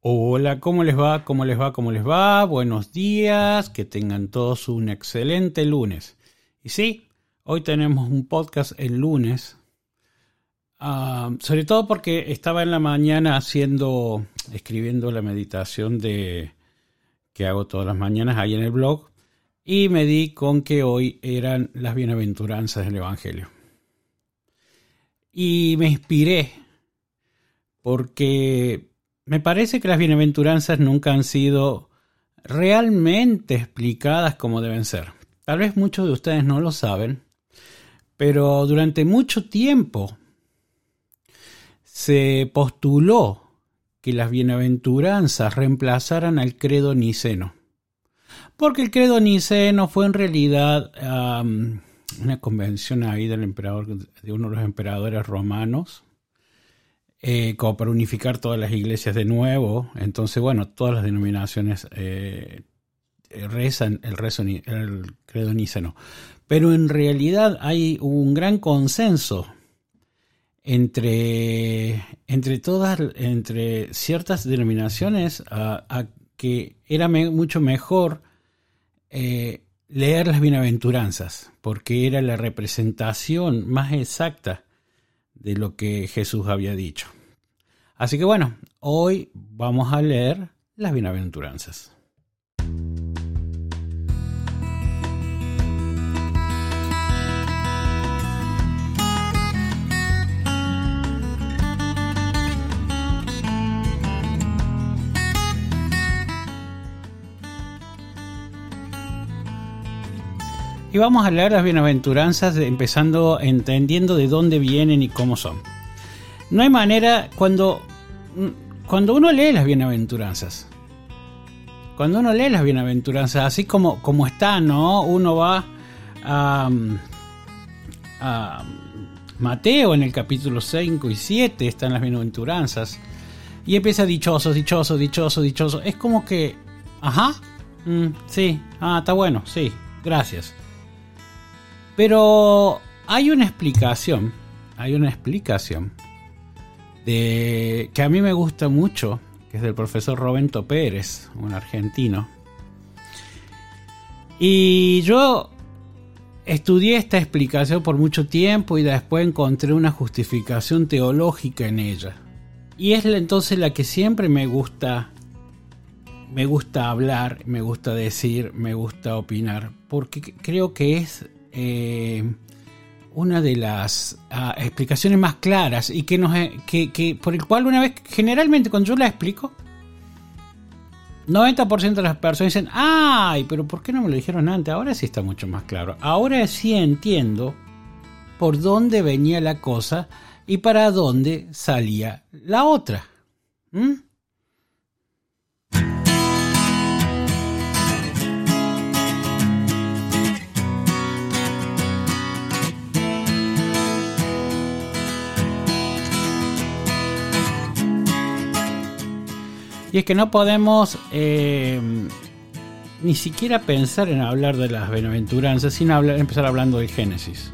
Hola, ¿cómo les va? ¿Cómo les va? ¿Cómo les va? Buenos días, que tengan todos un excelente lunes. Y sí, hoy tenemos un podcast el lunes, ah, sobre todo porque estaba en la mañana haciendo, escribiendo la meditación de que hago todas las mañanas ahí en el blog y me di con que hoy eran las bienaventuranzas del Evangelio. Y me inspiré porque me parece que las bienaventuranzas nunca han sido realmente explicadas como deben ser. Tal vez muchos de ustedes no lo saben, pero durante mucho tiempo se postuló que las bienaventuranzas reemplazaran al credo niceno. Porque el credo niceno fue en realidad una convención ahí del emperador, de uno de los emperadores romanos, eh, como para unificar todas las iglesias de nuevo. Entonces, bueno, todas las denominaciones eh, rezan el, rezo, el credo niceno. Pero en realidad hay un gran consenso entre, entre todas, entre ciertas denominaciones a, que era mucho mejor eh, leer las bienaventuranzas, porque era la representación más exacta de lo que Jesús había dicho. Así que bueno, hoy vamos a leer las bienaventuranzas. Y vamos a leer las bienaventuranzas empezando entendiendo de dónde vienen y cómo son. No hay manera cuando cuando uno lee las bienaventuranzas. Cuando uno lee las bienaventuranzas, así como, como está, ¿no? Uno va a, a Mateo en el capítulo 5 y 7, están las bienaventuranzas. Y empieza dichoso, dichoso, dichoso, dichoso. Es como que, ajá, mm, sí, ah, está bueno, sí, gracias. Pero hay una explicación, hay una explicación que a mí me gusta mucho, que es del profesor Roberto Pérez, un argentino. Y yo estudié esta explicación por mucho tiempo y después encontré una justificación teológica en ella. Y es entonces la que siempre me gusta me gusta hablar, me gusta decir, me gusta opinar, porque creo que es eh, una de las ah, explicaciones más claras y que nos que, por el cual una vez generalmente cuando yo la explico 90% de las personas dicen ay pero por qué no me lo dijeron antes ahora sí está mucho más claro. Ahora sí entiendo por dónde venía la cosa y para dónde salía la otra Y es que no podemos eh, ni siquiera pensar en hablar de las bienaventuranzas sin hablar, empezar hablando del Génesis.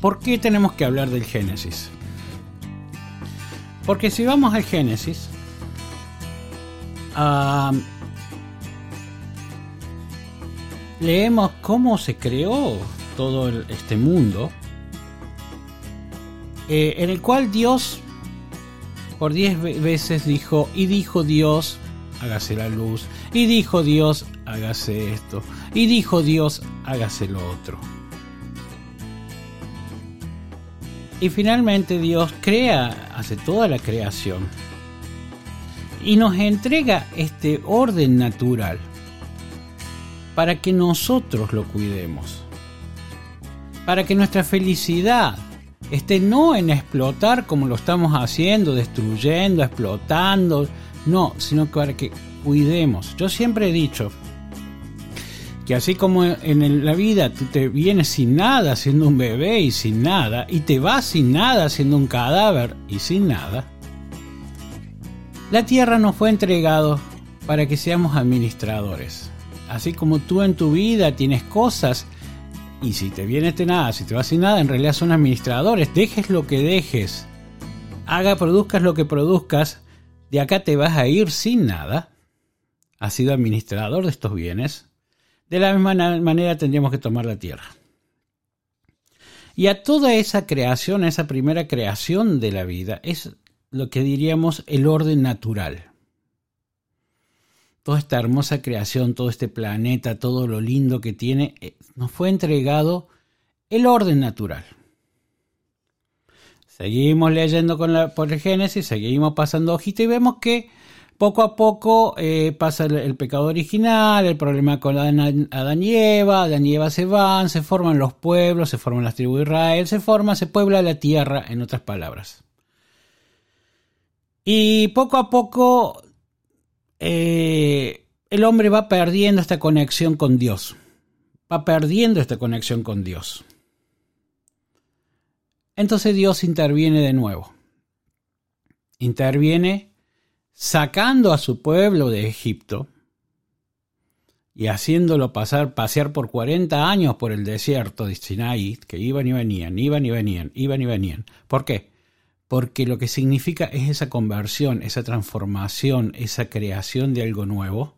¿Por qué tenemos que hablar del Génesis? Porque si vamos al Génesis, leemos cómo se creó todo este mundo eh, en el cual Dios por diez veces dijo, y dijo Dios, hágase la luz, y dijo Dios, hágase esto, y dijo Dios, hágase lo otro. Y finalmente Dios crea, hace toda la creación, y nos entrega este orden natural para que nosotros lo cuidemos, para que nuestra felicidad este no en explotar como lo estamos haciendo, destruyendo, explotando, no, sino para que cuidemos. Yo siempre he dicho que así como en la vida tú te vienes sin nada siendo un bebé y sin nada, y te vas sin nada siendo un cadáver y sin nada, la tierra nos fue entregado para que seamos administradores. Así como tú en tu vida tienes cosas y si te viene este nada, si te vas sin nada, en realidad son administradores. Dejes lo que dejes. haga, produzcas lo que produzcas, de acá te vas a ir sin nada. Has sido administrador de estos bienes. De la misma manera tendríamos que tomar la tierra. Y a toda esa creación, esa primera creación de la vida, es lo que diríamos el orden natural. Toda esta hermosa creación, todo este planeta, todo lo lindo que tiene, eh, nos fue entregado el orden natural. Seguimos leyendo con la, por el Génesis, seguimos pasando hojita y vemos que poco a poco eh, pasa el, pecado original, el problema con Adán, y Eva, Adán y Eva se van, se forman los pueblos, se forman las tribus de Israel, se forma, se puebla la tierra, en otras palabras. Y poco a poco eh, el hombre va perdiendo esta conexión con Dios, va perdiendo esta conexión con Dios. Entonces Dios interviene de nuevo. Interviene sacando a su pueblo de Egipto y haciéndolo pasar, pasear por 40 años por el desierto de Sinaí, que iban y venían, iban y venían, iban y venían. ¿Por qué? Porque lo que significa es esa conversión, esa transformación, esa creación de algo nuevo.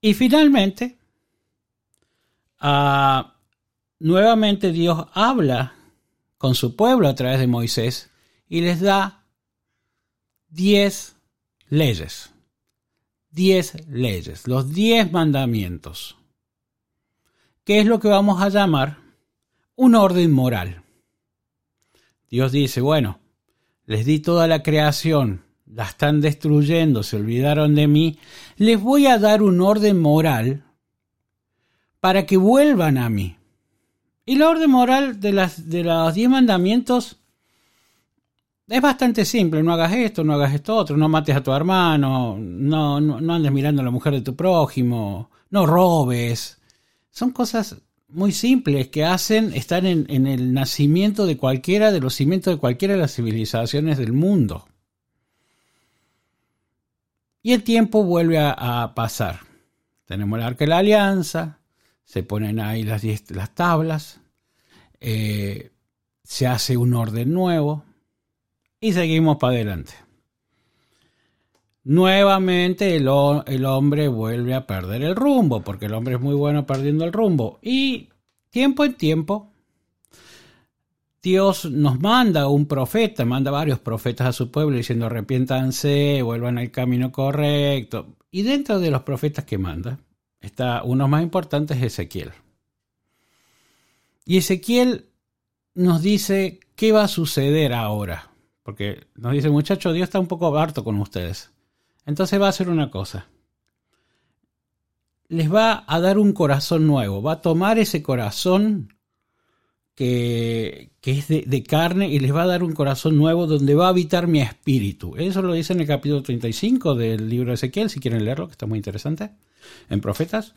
Y finalmente, ah, nuevamente Dios habla con su pueblo a través de Moisés y les da diez leyes. Diez leyes, los diez mandamientos. ¿Qué es lo que vamos a llamar un orden moral? Dios dice, bueno, les di toda la creación, la están destruyendo, se olvidaron de mí, les voy a dar un orden moral para que vuelvan a mí. Y la orden moral de, las, de los diez mandamientos es bastante simple. No hagas esto, no hagas esto otro, no mates a tu hermano, no, no, andes mirando a la mujer de tu prójimo, no robes. Son cosas muy simples que hacen estar en, en, el nacimiento de cualquiera de los cimientos de cualquiera de las civilizaciones del mundo. Y el tiempo vuelve a, pasar. Tenemos el arca de la alianza, se ponen ahí las, las tablas, eh, se hace un orden nuevo y seguimos para adelante. Nuevamente el, hombre vuelve a perder el rumbo, porque el hombre es muy bueno perdiendo el rumbo. Y tiempo en tiempo, Dios nos manda un profeta, manda varios profetas a su pueblo diciendo arrepiéntanse, vuelvan al camino correcto. Y dentro de los profetas que manda, Está uno más importante es Ezequiel. Y Ezequiel nos dice qué va a suceder ahora. Porque nos dice, muchachos, Dios está un poco harto con ustedes. Entonces va a hacer una cosa. Les va a dar un corazón nuevo. Va a tomar ese corazón que, es de, carne y les va a dar un corazón nuevo donde va a habitar mi espíritu. Eso lo dice en el capítulo 35 del libro de Ezequiel, si quieren leerlo, que está muy interesante en Profetas,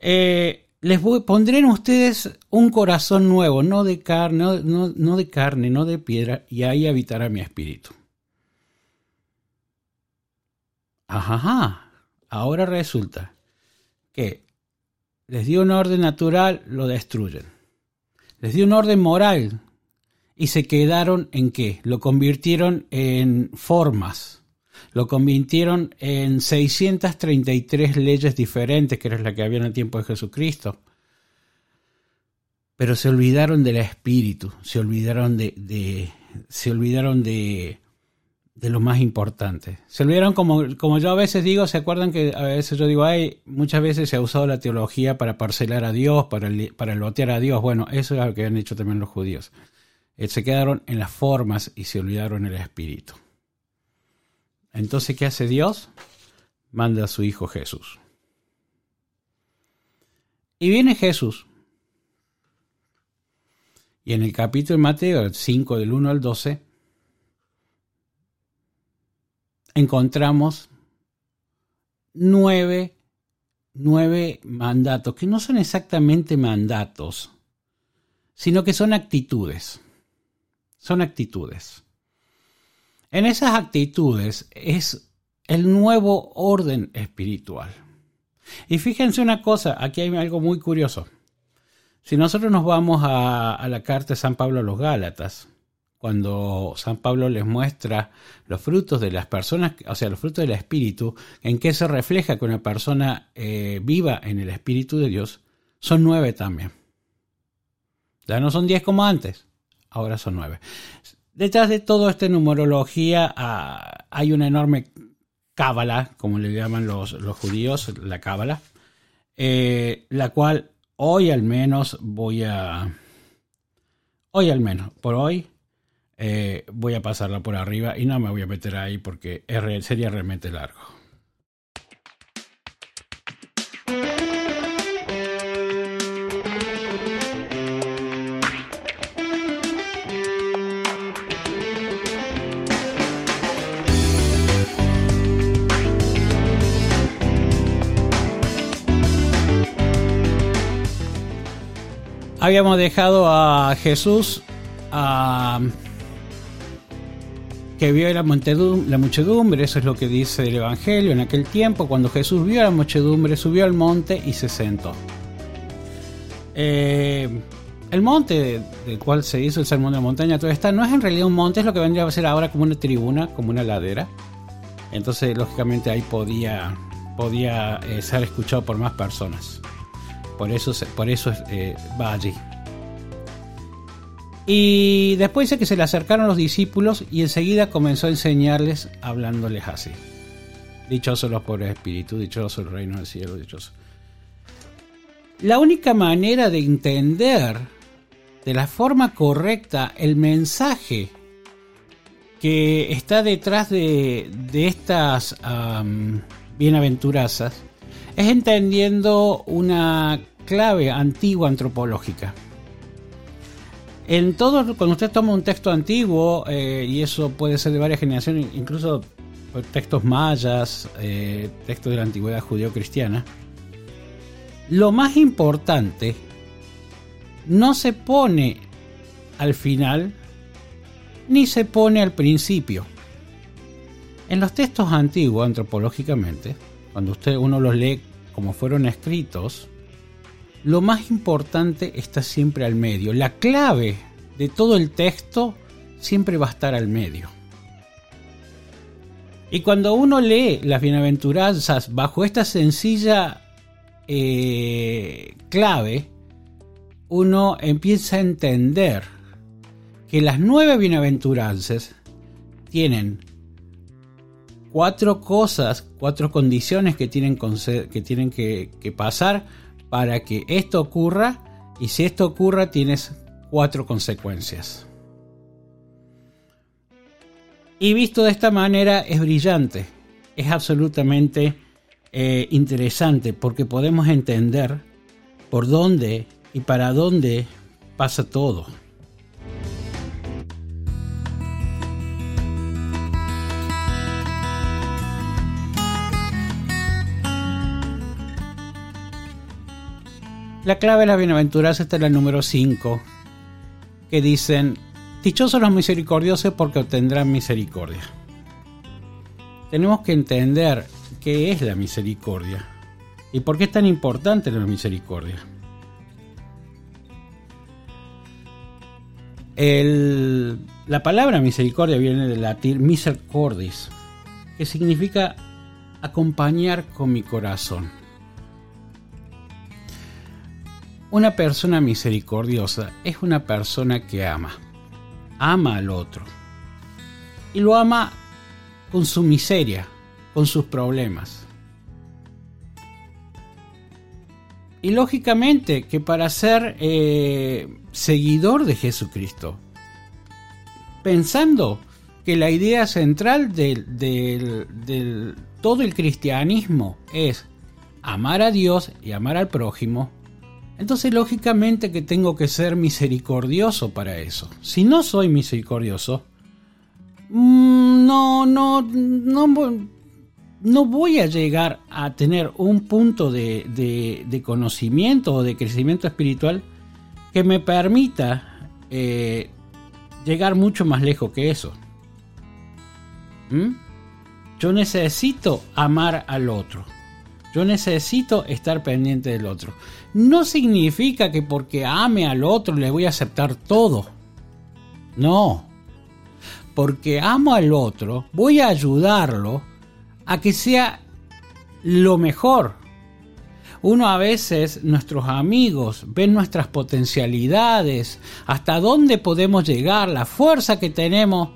eh, les pondré en ustedes un corazón nuevo, no de carne, no, de carne, no de piedra, y ahí habitará mi espíritu. Ajá, ahora resulta que les dio un orden natural, lo destruyen. Les dio un orden moral y se quedaron en qué? Lo convirtieron en formas lo convirtieron en 633 leyes diferentes, que era la que había en el tiempo de Jesucristo. Pero se olvidaron del espíritu, se olvidaron de, se olvidaron de, de lo más importante. Se olvidaron, como, como yo a veces digo, ¿se acuerdan que a veces yo digo, ay, muchas veces se ha usado la teología para parcelar a Dios, para, para lotear a Dios? Bueno, eso es lo que han hecho también los judíos. Eh, se quedaron en las formas y se olvidaron el espíritu. Entonces, ¿qué hace Dios? Manda a su Hijo Jesús. Y viene Jesús. Y en el capítulo de Mateo 5 del 1 al 12, encontramos nueve, nueve mandatos, que no son exactamente mandatos, sino que son actitudes. Son actitudes. En esas actitudes es el nuevo orden espiritual. Y fíjense una cosa, aquí hay algo muy curioso. Si nosotros nos vamos a, la carta de San Pablo a los Gálatas, cuando San Pablo les muestra los frutos de las personas, o sea, los frutos del Espíritu, en qué se refleja que una persona eh, viva en el Espíritu de Dios, son nueve también. Ya no son diez como antes, ahora son nueve. Detrás de toda esta numerología ah, hay una enorme cábala, como le llaman los, judíos, la cábala, eh, la cual hoy al menos voy a... Hoy al menos, por hoy, eh, voy a pasarla por arriba y no me voy a meter ahí porque sería realmente largo. habíamos dejado a Jesús que vio la, la muchedumbre, eso es lo que dice el Evangelio. En aquel tiempo, cuando Jesús vio la muchedumbre, subió al monte y se sentó. Eh, el monte del cual se hizo el sermón de la montaña, todo está, no es en realidad un monte, es lo que vendría a ser ahora como una tribuna, como una ladera. Entonces, lógicamente, ahí podía, podía eh, ser escuchado por más personas. Por eso, por eso eh, va allí. Y después dice que se le acercaron los discípulos y enseguida comenzó a enseñarles hablándoles así. Dichosos los pobres espíritus, dichoso el reino del cielo, dichoso. La única manera de entender de la forma correcta el mensaje que está detrás de, estas bienaventurazas es entendiendo una clave antigua antropológica. En todo, cuando usted toma un texto antiguo, eh, y eso puede ser de varias generaciones, incluso textos mayas, eh, textos de la antigüedad judío-cristiana, lo más importante no se pone al final ni se pone al principio. En los textos antiguos, antropológicamente, cuando usted uno los lee como fueron escritos, lo más importante está siempre al medio. La clave de todo el texto siempre va a estar al medio. Y cuando uno lee las bienaventuranzas bajo esta sencilla eh, clave, uno empieza a entender que las nueve bienaventuranzas tienen cuatro cosas, cuatro condiciones que tienen, que, tienen que, pasar para que esto ocurra y si esto ocurra tienes cuatro consecuencias. Y visto de esta manera es brillante, es absolutamente eh, interesante porque podemos entender por dónde y para dónde pasa todo. La clave de las bienaventuranzas está en el número 5, que dicen, dichosos los misericordiosos porque obtendrán misericordia. Tenemos que entender qué es la misericordia y por qué es tan importante la misericordia. la palabra misericordia viene del latín misericordis, que significa acompañar con mi corazón. Una persona misericordiosa es una persona que ama. Ama al otro. Y lo ama con su miseria, con sus problemas. Y lógicamente que para ser eh, seguidor de Jesucristo, pensando que la idea central de todo el cristianismo es amar a Dios y amar al prójimo, entonces, lógicamente que tengo que ser misericordioso para eso. Si no soy misericordioso, mm, no, no, no, no voy a llegar a tener un punto de, conocimiento o de crecimiento espiritual que me permita eh, llegar mucho más lejos que eso. ¿Mm? Yo necesito amar al otro. Yo necesito estar pendiente del otro. No significa que porque ame al otro le voy a aceptar todo. No. porque amo al otro, voy a ayudarlo a que sea lo mejor. Uno a veces, nuestros amigos, ven nuestras potencialidades, hasta dónde podemos llegar, la fuerza que tenemos,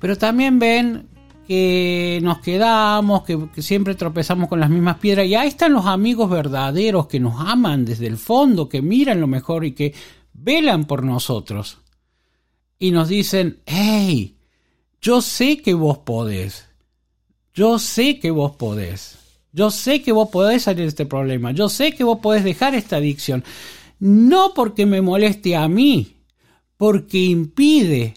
pero también ven que nos quedamos, que, siempre tropezamos con las mismas piedras. Y ahí están los amigos verdaderos que nos aman desde el fondo, que miran lo mejor y que velan por nosotros. Y nos dicen, hey, yo sé que vos podés. Yo sé que vos podés. Yo sé que vos podés salir de este problema. Yo sé que vos podés dejar esta adicción. No porque me moleste a mí, porque impide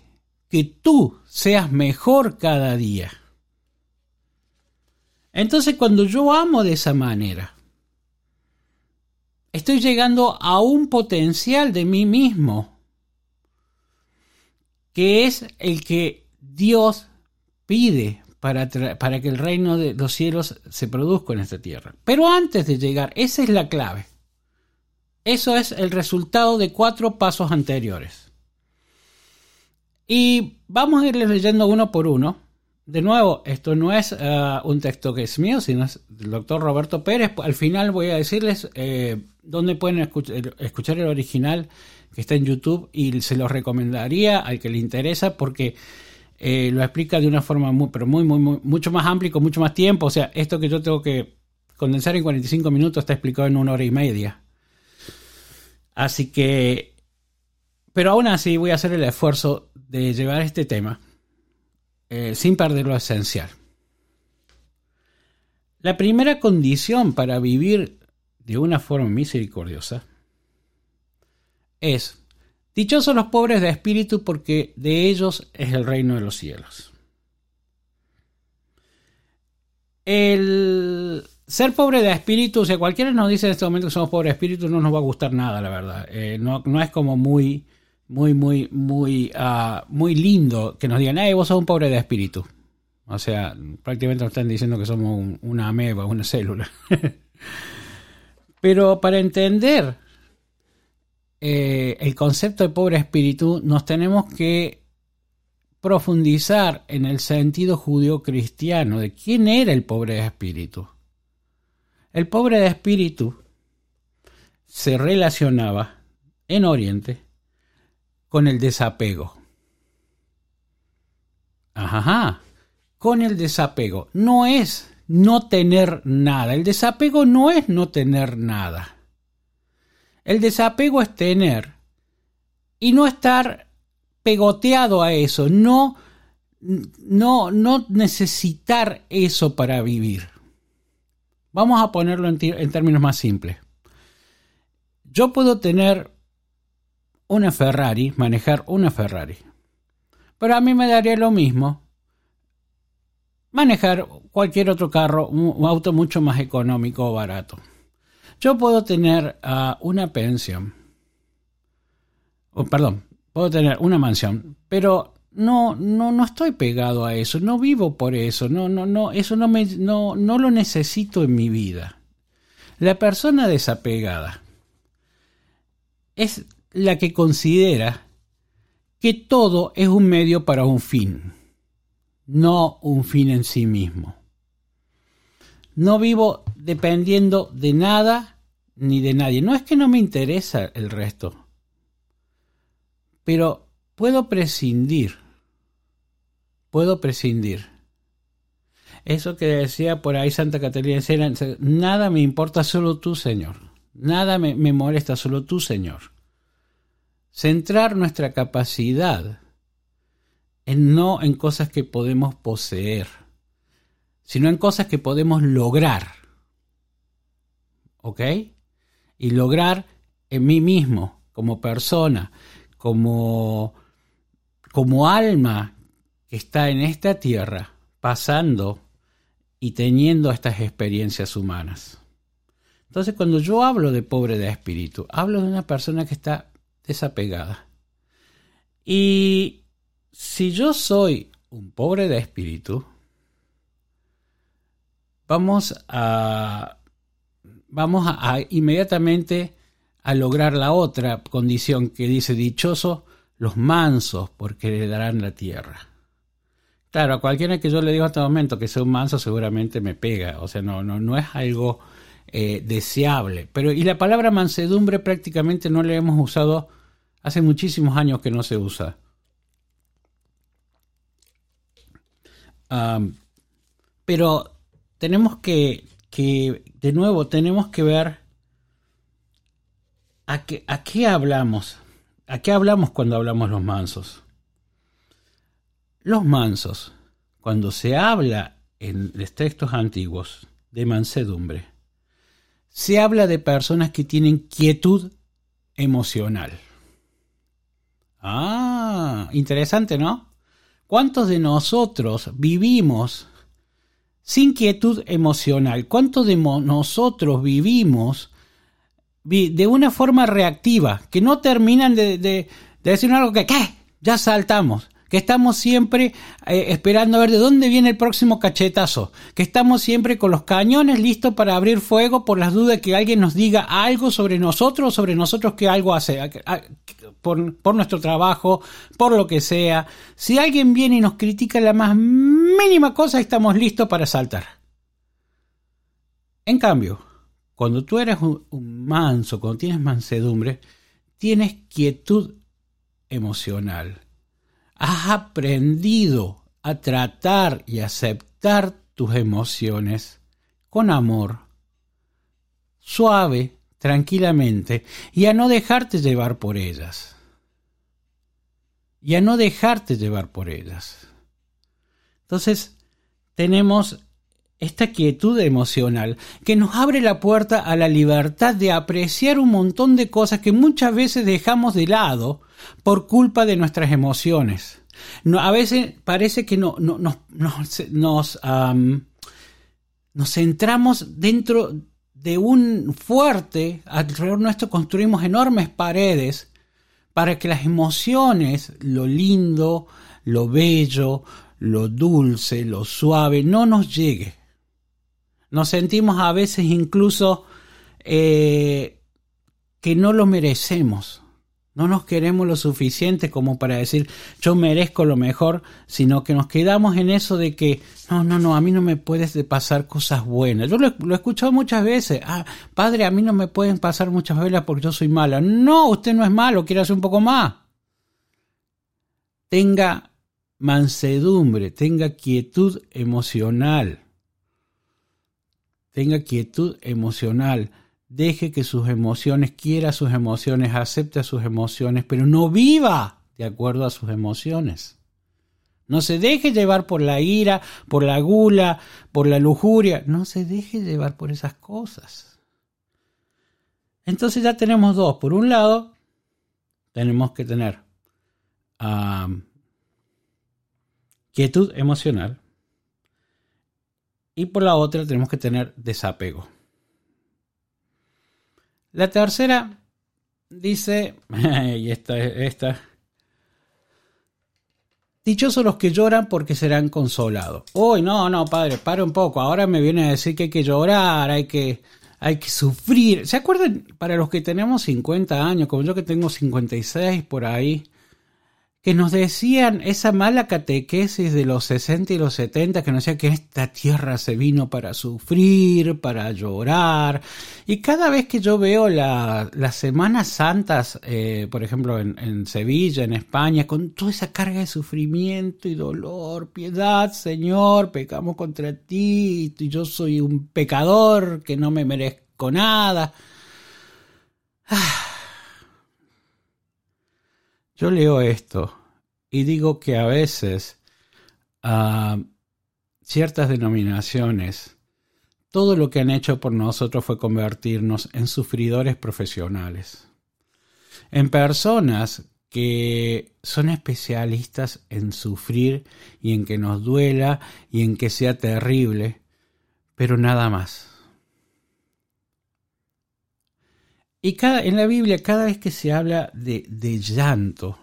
que tú seas mejor cada día. Entonces cuando yo amo de esa manera, estoy llegando a un potencial de mí mismo, que es el que Dios pide para, para, que el reino de los cielos se produzca en esta tierra. Pero antes de llegar, esa es la clave. Eso es el resultado de cuatro pasos anteriores. Y vamos a ir leyendo uno por uno. De nuevo, esto no es uh, un texto que es mío, sino es del doctor Roberto Pérez. Al final voy a decirles eh, dónde pueden escuchar, el original que está en YouTube y se los recomendaría al que le interesa porque eh, lo explica de una forma muy, pero muy, muy, muy, mucho más amplia con mucho más tiempo. O sea, esto que yo tengo que condensar en 45 minutos está explicado en una hora y media. Así que, pero aún así voy a hacer el esfuerzo de llevar este tema eh, sin perder lo esencial. La primera condición para vivir de una forma misericordiosa es Dichosos los pobres de espíritu porque de ellos es el reino de los cielos. El ser pobre de espíritu, o sea, cualquiera nos dice en este momento que somos pobres de espíritu, no nos va a gustar nada, la verdad. Eh, no, es como muy, muy, muy, muy, uh, muy lindo que nos digan, hey, vos sos un pobre de espíritu. O sea, prácticamente nos están diciendo que somos una ameba, una célula. Pero para entender eh, el concepto de pobre espíritu, nos tenemos que profundizar en el sentido judío-cristiano de quién era el pobre de espíritu. El pobre de espíritu se relacionaba en Oriente con el desapego. Ajá, con el desapego. No es no tener nada. El desapego no es no tener nada. El desapego es tener y no estar pegoteado a eso, no, no, no necesitar eso para vivir. Vamos a ponerlo en, en términos más simples. Yo puedo tener una Ferrari, manejar una Ferrari, pero a mí me daría lo mismo manejar cualquier otro carro, un auto mucho más económico o barato. Yo puedo tener uh, una pensión, o perdón, puedo tener una mansión, pero no, no, no estoy pegado a eso, no vivo por eso, no, no, no, eso no me, no, no lo necesito en mi vida. La persona desapegada es la que considera que todo es un medio para un fin, no un fin en sí mismo. No vivo dependiendo de nada ni de nadie. No es que no me interesa el resto, pero puedo prescindir. Puedo prescindir. Eso que decía por ahí Santa Catarina nada me importa, solo tú, Señor. Nada me, me molesta, solo tú, Señor. Centrar nuestra capacidad en no en cosas que podemos poseer sino en cosas que podemos lograr. ¿Ok? Y lograr en mí mismo, como persona, como, como alma que está en esta tierra, pasando y teniendo estas experiencias humanas. Entonces, cuando yo hablo de pobre de espíritu, hablo de una persona que está desapegada. Y si yo soy un pobre de espíritu, vamos a, vamos a, inmediatamente a lograr la otra condición que dice dichoso los mansos porque le darán la tierra. Claro, a cualquiera que yo le digo hasta momento que sea un manso seguramente me pega, o sea, no, no, no es algo eh, deseable. Pero, y la palabra mansedumbre prácticamente no la hemos usado hace muchísimos años que no se usa. pero tenemos que, que, de nuevo, tenemos que ver a qué, a qué hablamos. ¿A qué hablamos cuando hablamos los mansos? Los mansos, cuando se habla en los textos antiguos de mansedumbre, se habla de personas que tienen quietud emocional. Ah, interesante, ¿no? ¿Cuántos de nosotros vivimos sin quietud emocional? ¿Cuántos de nosotros vivimos de una forma reactiva, que no terminan de, de, decir algo que, ¿qué? Ya saltamos que estamos siempre eh, esperando a ver de dónde viene el próximo cachetazo, que estamos siempre con los cañones listos para abrir fuego por las dudas que alguien nos diga algo sobre nosotros, sobre nosotros que algo hace, por, por nuestro trabajo, por lo que sea. Si alguien viene y nos critica la más mínima cosa, estamos listos para saltar. En cambio, cuando tú eres un, manso, cuando tienes mansedumbre, tienes quietud emocional has aprendido a tratar y aceptar tus emociones con amor, suave, tranquilamente, y a no dejarte llevar por ellas. Y a no dejarte llevar por ellas. Entonces, tenemos esta quietud emocional que nos abre la puerta a la libertad de apreciar un montón de cosas que muchas veces dejamos de lado por culpa de nuestras emociones. No, a veces parece que no, no, nos, nos centramos dentro de un fuerte, alrededor nuestro construimos enormes paredes para que las emociones, lo lindo, lo bello, lo dulce, lo suave, no nos llegue. Nos sentimos a veces incluso eh, que no lo merecemos. No nos queremos lo suficiente como para decir yo merezco lo mejor, sino que nos quedamos en eso de que no, no, no, a mí no me puedes pasar cosas buenas. Yo lo, he escuchado muchas veces. Ah, padre, a mí no me pueden pasar muchas velas porque yo soy mala. No, usted no es malo, quiere hacer un poco más. Tenga mansedumbre, tenga quietud emocional tenga quietud emocional, deje que sus emociones, quiera sus emociones, acepte sus emociones, pero no viva de acuerdo a sus emociones. No se deje llevar por la ira, por la gula, por la lujuria. No se deje llevar por esas cosas. Entonces ya tenemos dos. Por un lado, tenemos que tener quietud emocional y por la otra tenemos que tener desapego. La tercera dice, y esta, esta, dichosos los que lloran porque serán consolados. Uy, no, no, padre, para un poco, ahora me viene a decir que hay que llorar, hay que, hay que sufrir. ¿Se acuerdan? Para los que tenemos 50 años, como yo que tengo 56 por ahí, que nos decían esa mala catequesis de los 60 y los 70 que nos decía que esta tierra se vino para sufrir, para llorar. Y cada vez que yo veo las Semanas Santas, eh, por ejemplo en, en, Sevilla, en España, con toda esa carga de sufrimiento y dolor, piedad, Señor, pecamos contra ti, y yo soy un pecador que no me merezco nada. Ah yo leo esto y digo que a veces a ciertas denominaciones todo lo que han hecho por nosotros fue convertirnos en sufridores profesionales, en personas que son especialistas en sufrir y en que nos duela y en que sea terrible, pero nada más. Y cada, en la Biblia, cada vez que se habla de, llanto,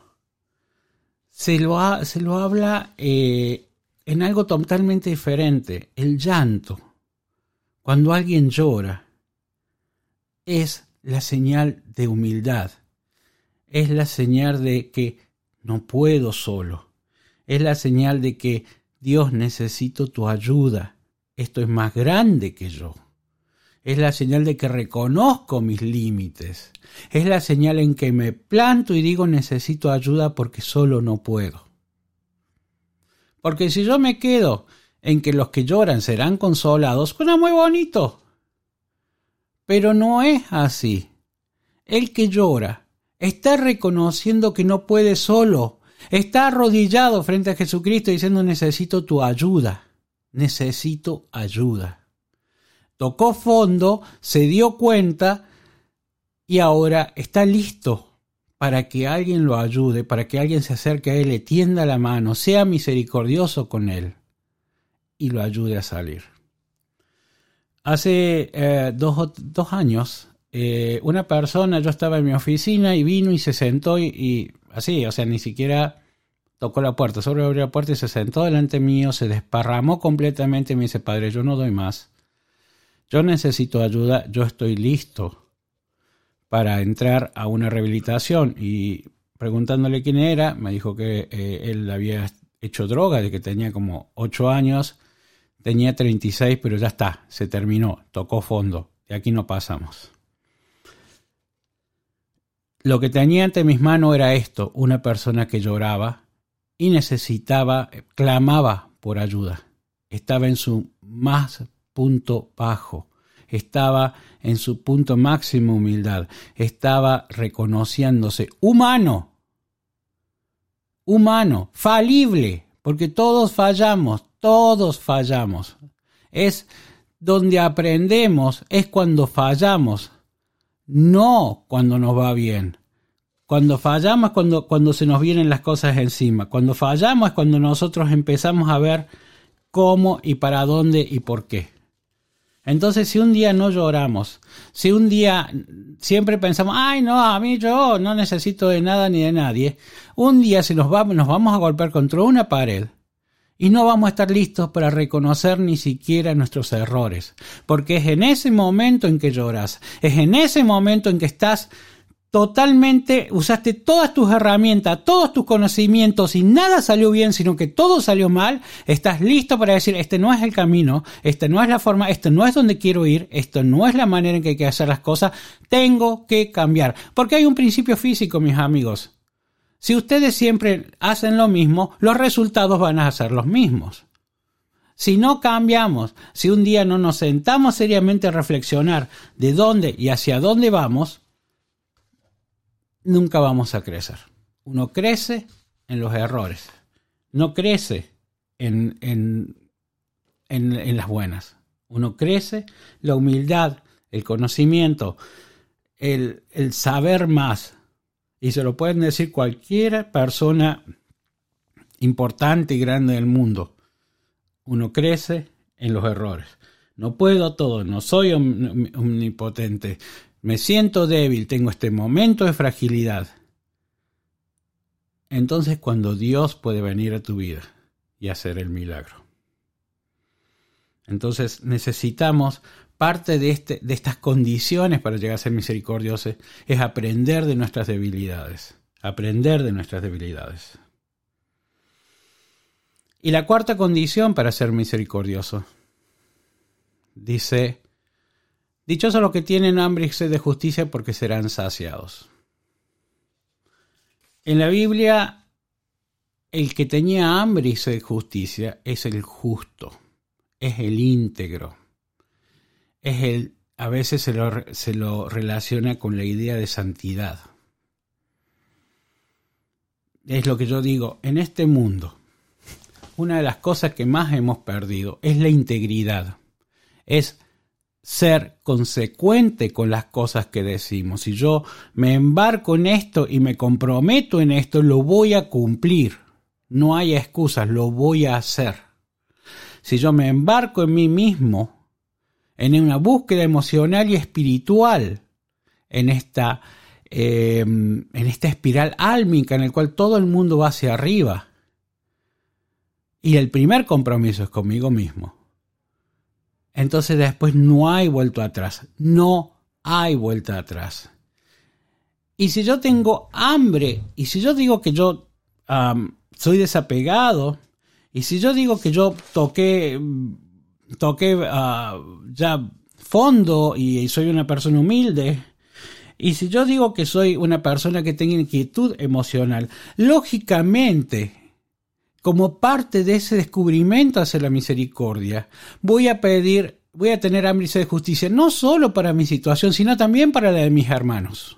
se lo, se lo habla eh, en algo totalmente diferente. El llanto, cuando alguien llora, es la señal de humildad. Es la señal de que no puedo solo. Es la señal de que Dios necesito tu ayuda, esto es más grande que yo. Es la señal de que reconozco mis límites. Es la señal en que me planto y digo necesito ayuda porque solo no puedo. Porque si yo me quedo en que los que lloran serán consolados, suena muy bonito. Pero no es así. El que llora está reconociendo que no puede solo. Está arrodillado frente a Jesucristo diciendo necesito tu ayuda. Necesito ayuda. Tocó fondo, se dio cuenta y ahora está listo para que alguien lo ayude, para que alguien se acerque a él, le tienda la mano, sea misericordioso con él y lo ayude a salir. Hace eh, dos, años, eh, una persona, yo estaba en mi oficina y vino y se sentó y, así, o sea, ni siquiera tocó la puerta, solo abrió la puerta y se sentó delante mío, se desparramó completamente y me dice, padre, yo no doy más. Yo necesito ayuda, yo estoy listo para entrar a una rehabilitación. Y preguntándole quién era, me dijo que eh, él había hecho droga de que tenía como 8 años Tenía 36, pero ya está, se terminó, tocó fondo. De aquí no pasamos. Lo que tenía ante mis manos era esto, una persona que lloraba y necesitaba, clamaba por ayuda. Estaba en su más punto bajo, estaba en su punto máximo humildad, estaba reconociéndose humano, humano, falible, porque todos fallamos, todos fallamos. Es donde aprendemos, es cuando fallamos, no cuando nos va bien. Cuando fallamos es cuando, cuando se nos vienen las cosas encima. Cuando fallamos es cuando nosotros empezamos a ver cómo y para dónde y por qué. Entonces, si un día no lloramos, si un día siempre pensamos, ay, no, a mí yo no necesito de nada ni de nadie, un día si nos, nos vamos a golpear contra una pared y no vamos a estar listos para reconocer ni siquiera nuestros errores, porque es en ese momento en que lloras, es en ese momento en que estás totalmente, usaste todas tus herramientas, todos tus conocimientos y nada salió bien, sino que todo salió mal, estás listo para decir, este no es el camino, este no es la forma, esto no es donde quiero ir, esto no es la manera en que hay que hacer las cosas, tengo que cambiar. Porque hay un principio físico, mis amigos. Si ustedes siempre hacen lo mismo, los resultados van a ser los mismos. Si no cambiamos, si un día no nos sentamos seriamente a reflexionar de dónde y hacia dónde vamos, nunca vamos a crecer. Uno crece en los errores, no crece en, en, en, las buenas. Uno crece la humildad, el conocimiento, el, el saber más, y se lo pueden decir cualquier persona importante y grande del mundo. Uno crece en los errores. No puedo todo, no soy omnipotente, me siento débil, tengo este momento de fragilidad. Entonces cuando Dios puede venir a tu vida y hacer el milagro. Entonces necesitamos parte de, este, de estas condiciones para llegar a ser misericordiosos es aprender de nuestras debilidades. Aprender de nuestras debilidades. Y la cuarta condición para ser misericordioso dice, dichosos los que tienen hambre y sed de justicia porque serán saciados. En la Biblia, el que tenía hambre y sed de justicia es el justo, es el íntegro es el, a veces se lo, se lo relaciona con la idea de santidad. Es lo que yo digo, en este mundo, una de las cosas que más hemos perdido es la integridad, es ser consecuente con las cosas que decimos. Si yo me embarco en esto y me comprometo en esto, lo voy a cumplir. No hay excusas, lo voy a hacer. Si yo me embarco en mí mismo, en una búsqueda emocional y espiritual en esta, em, en esta espiral álmica en el cual todo el mundo va hacia arriba. Y el primer compromiso es conmigo mismo. Entonces después no hay vuelto atrás, no hay vuelta atrás. Y si yo tengo hambre, y si yo digo que yo soy desapegado, Y si yo digo que yo toqué, toqué ah, ya fondo y soy una persona humilde, y si yo digo que soy una persona que tiene inquietud emocional, lógicamente, como parte de ese descubrimiento hacia la misericordia, voy a pedir, voy a tener hambre de justicia, no solo para mi situación, sino también para la de mis hermanos.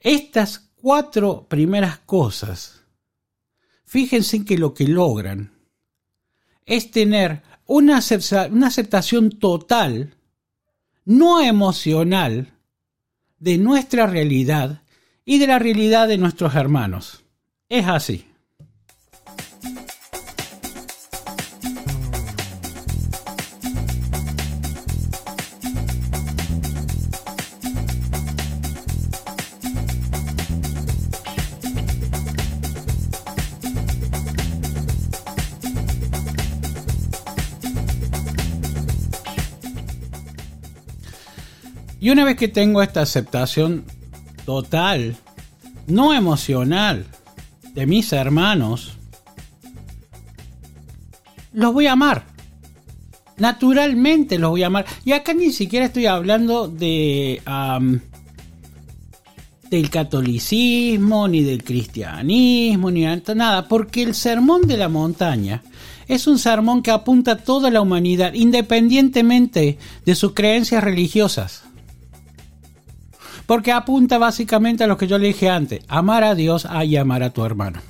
Estas cuatro primeras cosas, fíjense que lo que logran es tener una aceptación total, no emocional, de nuestra realidad y de la realidad de nuestros hermanos. Es así. Y una vez que tengo esta aceptación total, no emocional, de mis hermanos, los voy a amar. Naturalmente los voy a amar. Y acá ni siquiera estoy hablando de del catolicismo, ni del cristianismo, ni nada, porque el sermón de la montaña es un sermón que apunta a toda la humanidad, independientemente de sus creencias religiosas. Porque apunta básicamente a lo que yo le dije antes, amar a Dios y amar a tu hermano.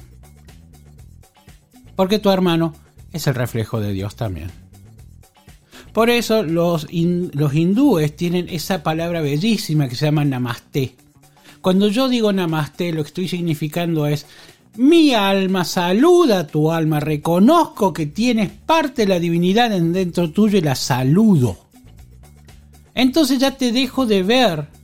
Porque tu hermano es el reflejo de Dios también. Por eso los, hindúes tienen esa palabra bellísima que se llama namaste. Cuando yo digo namaste, lo que estoy significando es mi alma saluda a tu alma, reconozco que tienes parte de la divinidad dentro tuyo y la saludo. Entonces ya te dejo de ver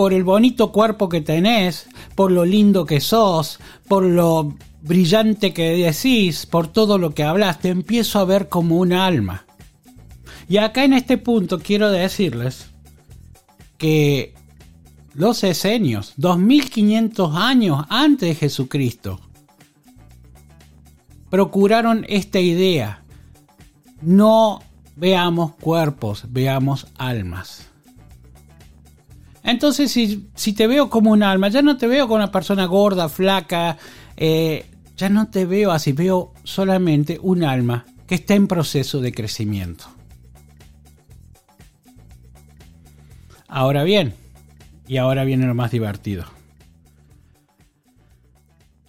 por el bonito cuerpo que tenés, por lo lindo que sos, por lo brillante que decís, por todo lo que hablas, te empiezo a ver como un alma. Y acá en este punto quiero decirles que los esenios, 2500 años antes de Jesucristo, procuraron esta idea. No veamos cuerpos, veamos almas. Entonces, si, te veo como un alma, ya no te veo como una persona gorda, flaca, eh, ya no te veo así, veo solamente un alma que está en proceso de crecimiento. Ahora bien, y ahora viene lo más divertido.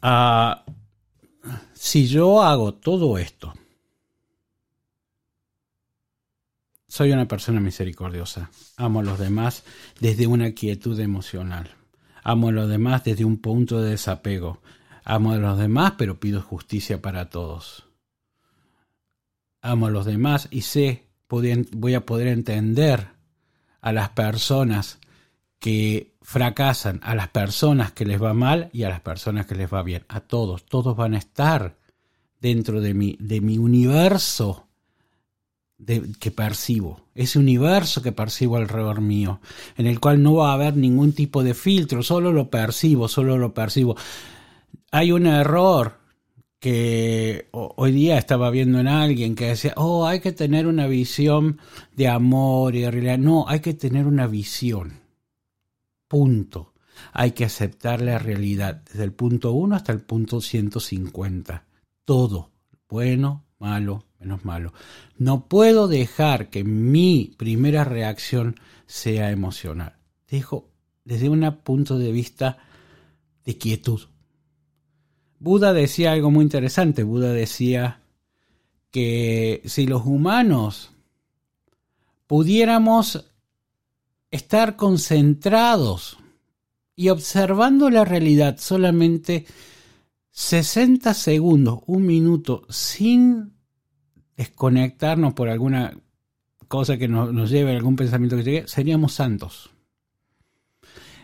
Ah, si yo hago todo esto, Soy una persona misericordiosa. Amo a los demás desde una quietud emocional. Amo a los demás desde un punto de desapego. Amo a los demás, pero pido justicia para todos. Amo a los demás y sé, voy a poder entender a las personas que fracasan, a las personas que les va mal y a las personas que les va bien. A todos, todos van a estar dentro de mi, de mi universo que percibo, ese universo que percibo alrededor mío, en el cual no va a haber ningún tipo de filtro, solo lo percibo, solo lo percibo. Hay un error que hoy día estaba viendo en alguien que decía, oh, hay que tener una visión de amor y de realidad. No, hay que tener una visión. Punto. Hay que aceptar la realidad desde el punto 1 hasta el punto 150. Todo, bueno, malo, menos malo. No puedo dejar que mi primera reacción sea emocional. Dejo desde un punto de vista de quietud. Buda decía algo muy interesante. Buda decía que si los humanos pudiéramos estar concentrados y observando la realidad solamente 60 segundos, un minuto, sin desconectarnos por alguna cosa que nos, lleve a algún pensamiento que llegue, seríamos santos.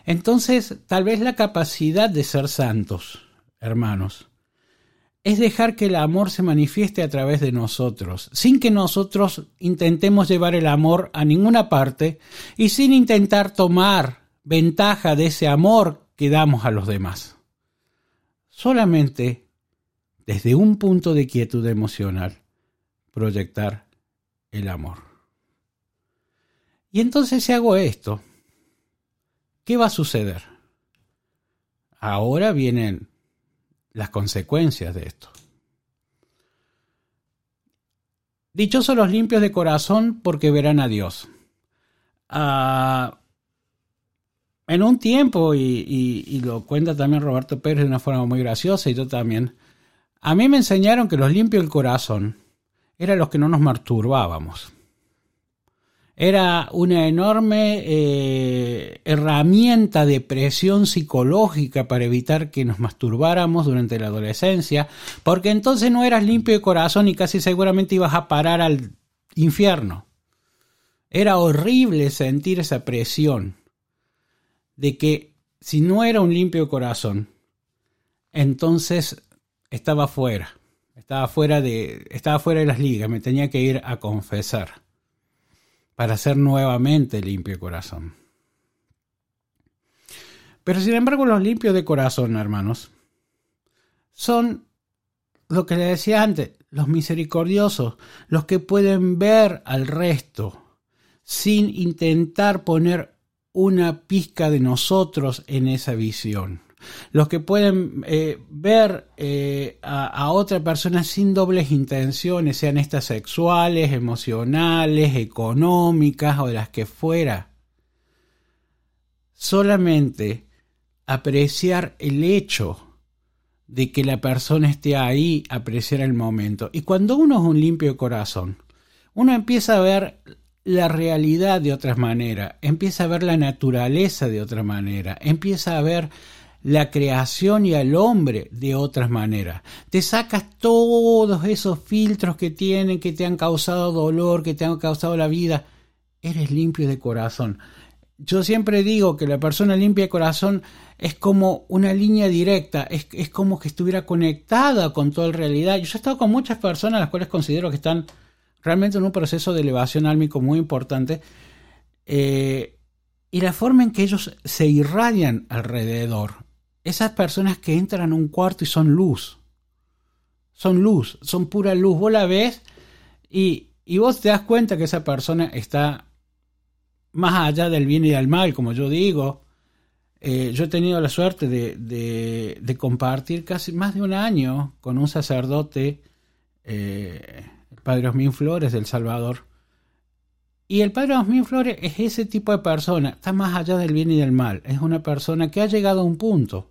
Entonces, tal vez la capacidad de ser santos, hermanos, es dejar que el amor se manifieste a través de nosotros, sin que nosotros intentemos llevar el amor a ninguna parte y sin intentar tomar ventaja de ese amor que damos a los demás. Solamente desde un punto de quietud emocional, proyectar el amor. Y entonces si hago esto, ¿qué va a suceder? Ahora vienen las consecuencias de esto. Dichosos los limpios de corazón porque verán a Dios. Ah, en un tiempo, y, lo cuenta también Roberto Pérez de una forma muy graciosa y yo también, a mí me enseñaron que los limpios del corazón eran los que no nos masturbábamos. Era una enorme eh, herramienta de presión psicológica para evitar que nos masturbáramos durante la adolescencia, porque entonces no eras limpio de corazón y casi seguramente ibas a parar al infierno. Era horrible sentir esa presión de que si no era un limpio corazón, entonces estaba fuera, estaba fuera de, estaba fuera de las ligas, me tenía que ir a confesar para ser nuevamente limpio corazón. Pero sin embargo, los limpios de corazón, hermanos, son lo que le decía antes, los misericordiosos, los que pueden ver al resto sin intentar poner una pizca de nosotros en esa visión. Los que pueden eh, ver eh, a, otra persona sin dobles intenciones, sean estas sexuales, emocionales, económicas o de las que fuera. Solamente apreciar el hecho de que la persona esté ahí, apreciar el momento. Y cuando uno es un limpio corazón, uno empieza a ver la realidad de otra manera, empieza a ver la naturaleza de otra manera, empieza a ver la creación y al hombre de otras maneras. Te sacas todos esos filtros que tienen, que te han causado dolor, que te han causado la vida. Eres limpio de corazón. Yo siempre digo que la persona limpia de corazón es como una línea directa, es, es como que estuviera conectada con toda la realidad. Yo he estado con muchas personas, las cuales considero que están realmente en un proceso de elevación álmico muy importante. Eh, y la forma en que ellos se irradian alrededor. Esas personas que entran a un cuarto y son luz. Son luz, son pura luz. Vos la ves y, vos te das cuenta que esa persona está más allá del bien y del mal, como yo digo. Eh, yo he tenido la suerte de, de, compartir casi más de un año con un sacerdote eh, padre Osmin Flores del Salvador. Y el padre Osmin Flores es ese tipo de persona, está más allá del bien y del mal. Es una persona que ha llegado a un punto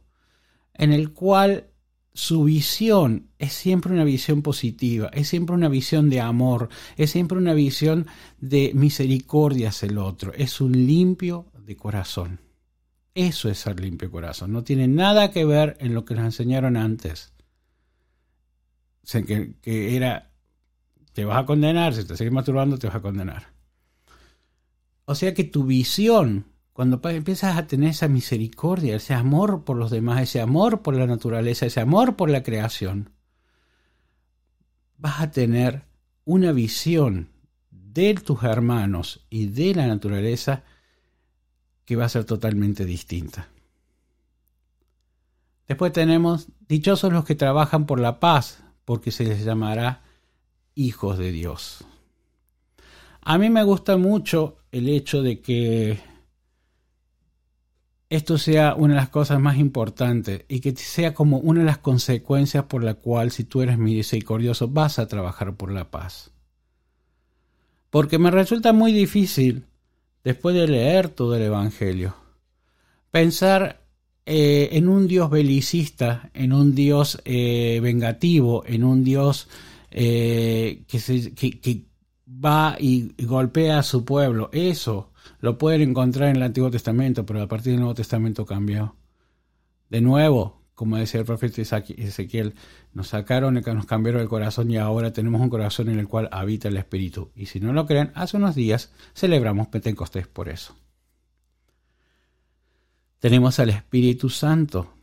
en el cual su visión es siempre una visión positiva, es siempre una visión de amor, es siempre una visión de misericordia hacia el otro, es un limpio de corazón. Eso es ser limpio de corazón, no tiene nada que ver en lo que nos enseñaron antes, que, que era te vas a condenar, si te sigues masturbando, te vas a condenar. O sea que tu visión, cuando empiezas a tener esa misericordia, ese amor por los demás, ese amor por la naturaleza, ese amor por la creación, vas a tener una visión de tus hermanos y de la naturaleza que va a ser totalmente distinta. Después tenemos, dichosos los que trabajan por la paz, porque se les llamará hijos de Dios. A mí me gusta mucho el hecho de que esto sea una de las cosas más importantes y que sea como una de las consecuencias por la cual si tú eres misericordioso vas a trabajar por la paz. Porque me resulta muy difícil, después de leer todo el Evangelio, pensar eh, en un Dios belicista, en un Dios eh, vengativo, en un Dios eh, que, va y, golpea a su pueblo. Eso lo pueden encontrar en el Antiguo Testamento, pero a partir del Nuevo Testamento cambió. De nuevo, como decía el profeta Ezequiel, nos sacaron, nos cambiaron el corazón y ahora tenemos un corazón en el cual habita el Espíritu. Y si no lo creen, hace unos días celebramos Pentecostés por eso. Tenemos al Espíritu Santo,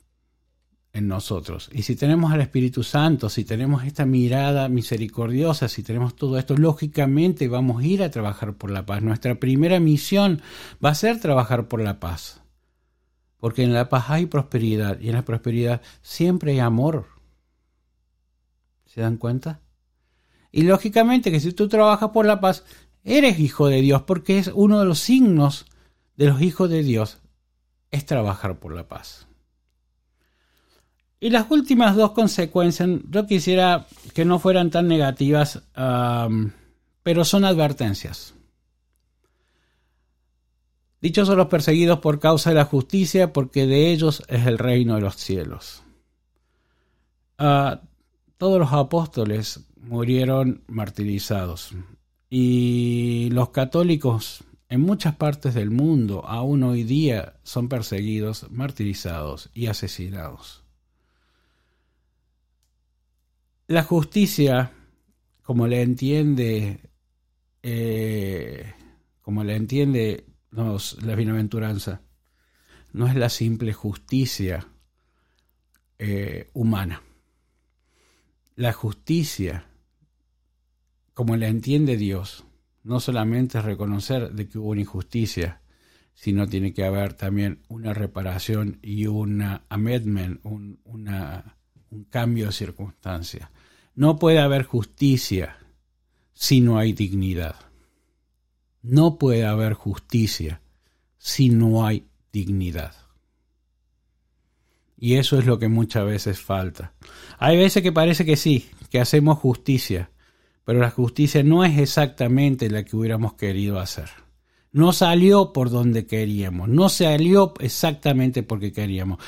en nosotros. Y si tenemos al Espíritu Santo, si tenemos esta mirada misericordiosa, si tenemos todo esto, lógicamente vamos a ir a trabajar por la paz. Nuestra primera misión va a ser trabajar por la paz. Porque en la paz hay prosperidad y en la prosperidad siempre hay amor. ¿Se dan cuenta? Y lógicamente que si tú trabajas por la paz, eres hijo de Dios, porque es uno de los signos de los hijos de Dios, es trabajar por la paz. Y las últimas dos consecuencias, yo quisiera que no fueran tan negativas, pero son advertencias. Dichos son los perseguidos por causa de la justicia, porque de ellos es el reino de los cielos. Ah, todos los apóstoles murieron martirizados y los católicos en muchas partes del mundo aún hoy día son perseguidos, martirizados y asesinados. La justicia, como le entiende, eh, como le entiende la bienaventuranza, no es la simple justicia eh, humana. La justicia, como la entiende Dios, no solamente es reconocer de que hubo una injusticia, sino tiene que haber también una reparación y una amendment, un, una, un cambio de circunstancia. No puede haber justicia si no hay dignidad. No puede haber justicia si no hay dignidad. Y eso es lo que muchas veces falta. Hay veces que parece que sí, que hacemos justicia, pero la justicia no es exactamente la que hubiéramos querido hacer. No salió por donde queríamos, no salió exactamente porque queríamos.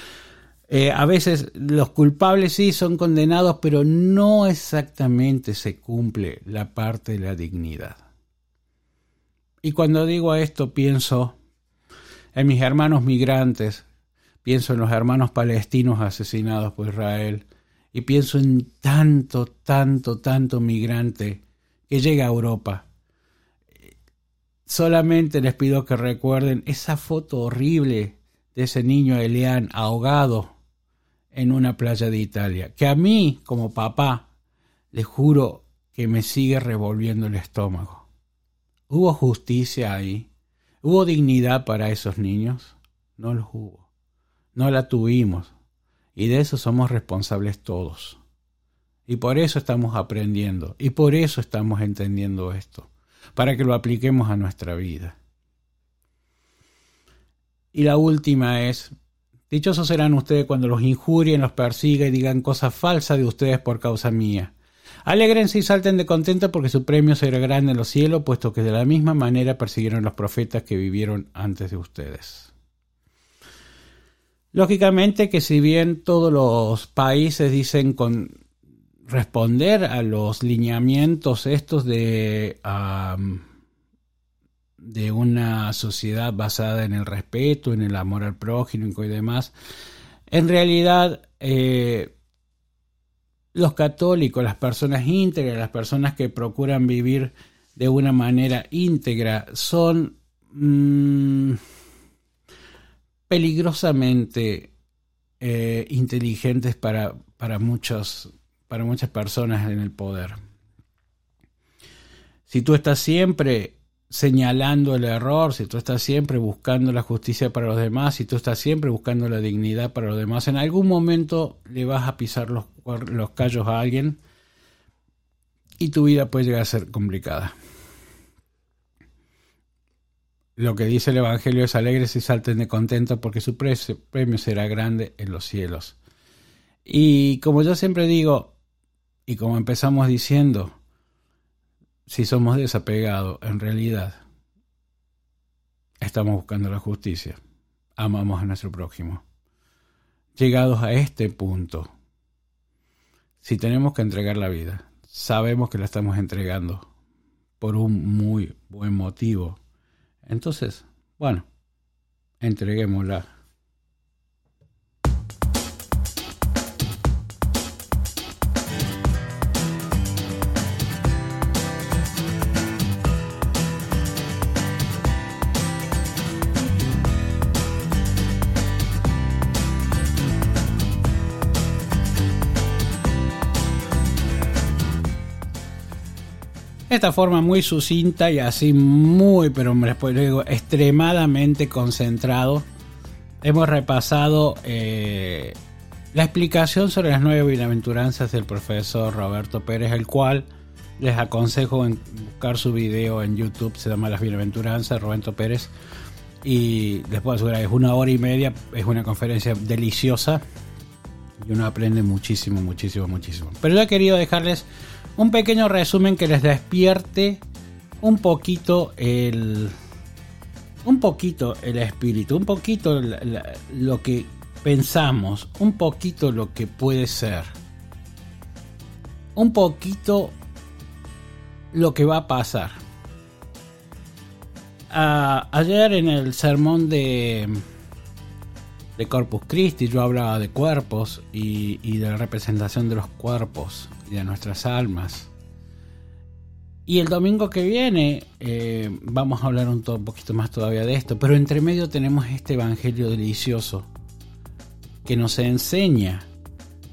Eh, a veces los culpables sí son condenados, pero no exactamente se cumple la parte de la dignidad. Y cuando digo esto pienso en mis hermanos migrantes, pienso en los hermanos palestinos asesinados por Israel, y pienso en tanto, tanto, tanto migrante que llega a Europa. Solamente les pido que recuerden esa foto horrible de ese niño Elian ahogado en una playa de Italia, que a mí, como papá, les juro que me sigue revolviendo el estómago. ¿Hubo justicia ahí? ¿Hubo dignidad para esos niños? No los hubo. No la tuvimos. Y de eso somos responsables todos. Y por eso estamos aprendiendo. Y por eso estamos entendiendo esto. Para que lo apliquemos a nuestra vida. Y la última es, Dichosos serán ustedes cuando los injurien, los persigan y digan cosas falsas de ustedes por causa mía. Alégrense y salten de contento porque su premio será grande en los cielos, puesto que de la misma manera persiguieron los profetas que vivieron antes de ustedes. Lógicamente que si bien todos los países dicen con responder a los lineamientos estos de de una sociedad basada en el respeto, en el amor al prójimo y demás, en realidad eh, los católicos, las personas íntegras, las personas que procuran vivir de una manera íntegra, son mm, peligrosamente eh, inteligentes para, para, muchos, para muchas personas en el poder. Si tú estás siempre señalando el error, si tú estás siempre buscando la justicia para los demás, si tú estás siempre buscando la dignidad para los demás, en algún momento le vas a pisar los, los callos a alguien y tu vida puede llegar a ser complicada. Lo que dice el Evangelio es alegres y salten de contento porque su premio será grande en los cielos. Y como yo siempre digo, y como empezamos diciendo, si somos desapegados, en realidad estamos buscando la justicia, amamos a nuestro prójimo. Llegados a este punto, si tenemos que entregar la vida, sabemos que la estamos entregando por un muy buen motivo. Entonces, bueno, entreguémosla esta forma muy sucinta y así muy, pero después digo, extremadamente concentrado, hemos repasado eh, la explicación sobre las nueve bienaventuranzas del profesor Roberto Pérez, el cual les aconsejo en buscar su video en YouTube, se llama Las Bienaventuranzas, Roberto Pérez, y les puedo asegurar, es una hora y media, es una conferencia deliciosa y uno aprende muchísimo, muchísimo, muchísimo. Pero yo he querido dejarles un pequeño resumen que les despierte un poquito el un poquito el espíritu, un poquito lo que pensamos, un poquito lo que puede ser, un poquito lo que va a pasar. Ah, ayer en el sermón de, de Corpus Christi yo hablaba de cuerpos y, de la representación de los cuerpos y de nuestras almas. Y el domingo que viene eh, vamos a hablar un, un, poquito más todavía de esto, pero entre medio tenemos este Evangelio delicioso que nos enseña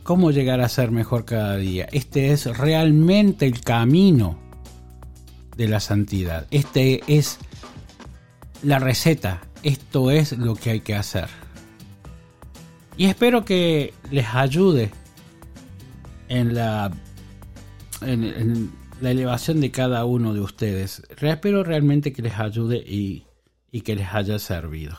cómo llegar a ser mejor cada día. Este es realmente el camino de la santidad. Este es la receta. Esto es lo que hay que hacer. Y espero que les ayude en la, en, la elevación de cada uno de ustedes. Espero realmente que les ayude y, y que les haya servido.